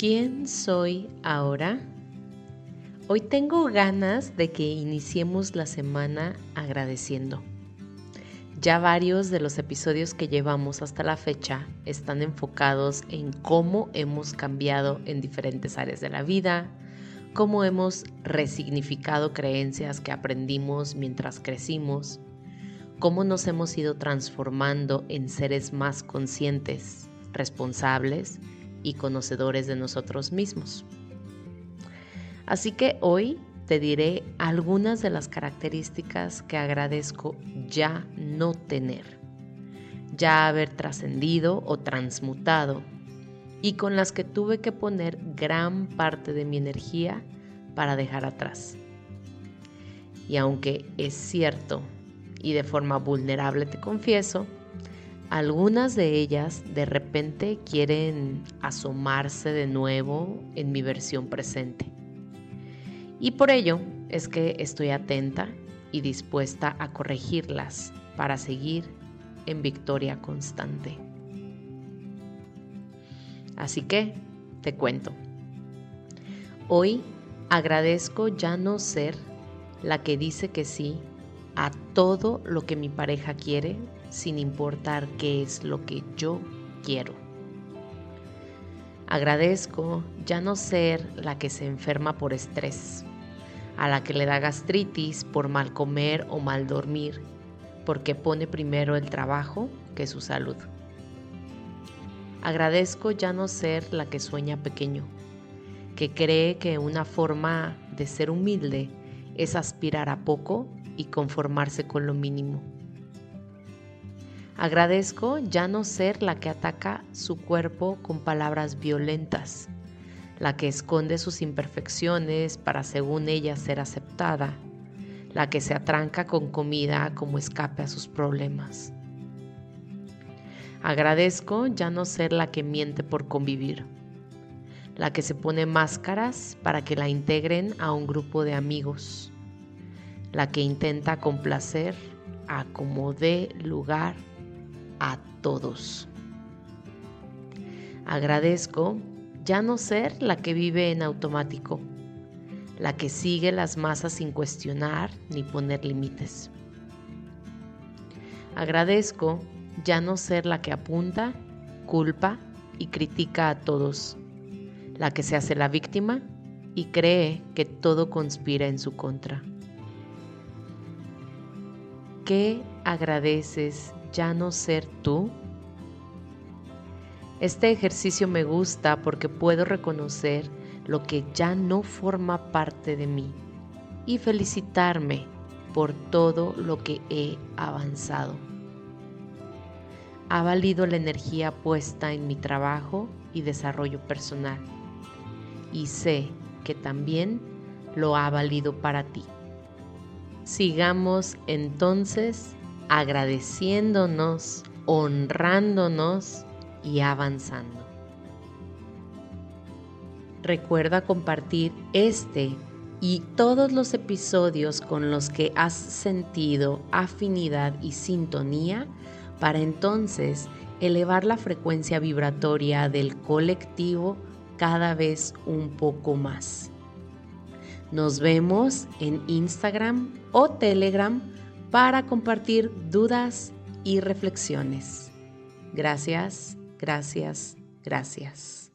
¿Quién soy ahora? Hoy tengo ganas de que iniciemos la semana agradeciendo. Ya varios de los episodios que llevamos hasta la fecha están enfocados en cómo hemos cambiado en diferentes áreas de la vida, cómo hemos resignificado creencias que aprendimos mientras crecimos, cómo nos hemos ido transformando en seres más conscientes, responsables y conocedores de nosotros mismos. Así que hoy te diré algunas de las características que agradezco ya no tener, ya haber trascendido o transmutado y con las que tuve que poner gran parte de mi energía para dejar atrás. Y aunque es cierto y de forma vulnerable te confieso, algunas de ellas de repente quieren asomarse de nuevo en mi versión presente. Y por ello es que estoy atenta y dispuesta a corregirlas para seguir en victoria constante. Así que te cuento. Hoy agradezco ya no ser la que dice que sí a todo lo que mi pareja quiere sin importar qué es lo que yo quiero. Agradezco ya no ser la que se enferma por estrés a la que le da gastritis por mal comer o mal dormir, porque pone primero el trabajo que su salud. Agradezco ya no ser la que sueña pequeño, que cree que una forma de ser humilde es aspirar a poco y conformarse con lo mínimo. Agradezco ya no ser la que ataca su cuerpo con palabras violentas, la que esconde sus imperfecciones para según ella ser aceptada, la que se atranca con comida como escape a sus problemas. Agradezco ya no ser la que miente por convivir, la que se pone máscaras para que la integren a un grupo de amigos, la que intenta complacer a como dé lugar a todos. Agradezco ya no ser la que vive en automático, la que sigue las masas sin cuestionar ni poner límites. Agradezco ya no ser la que apunta, culpa y critica a todos, la que se hace la víctima y cree que todo conspira en su contra. ¿Qué agradeces ya no ser tú? Este ejercicio me gusta porque puedo reconocer lo que ya no forma parte de mí y felicitarme por todo lo que he avanzado. Ha valido la energía puesta en mi trabajo y desarrollo personal y sé que también lo ha valido para ti. Sigamos entonces agradeciéndonos, honrándonos y avanzando. Recuerda compartir este y todos los episodios con los que has sentido afinidad y sintonía para entonces elevar la frecuencia vibratoria del colectivo cada vez un poco más. Nos vemos en Instagram o Telegram para compartir dudas y reflexiones. Gracias Gracias, gracias.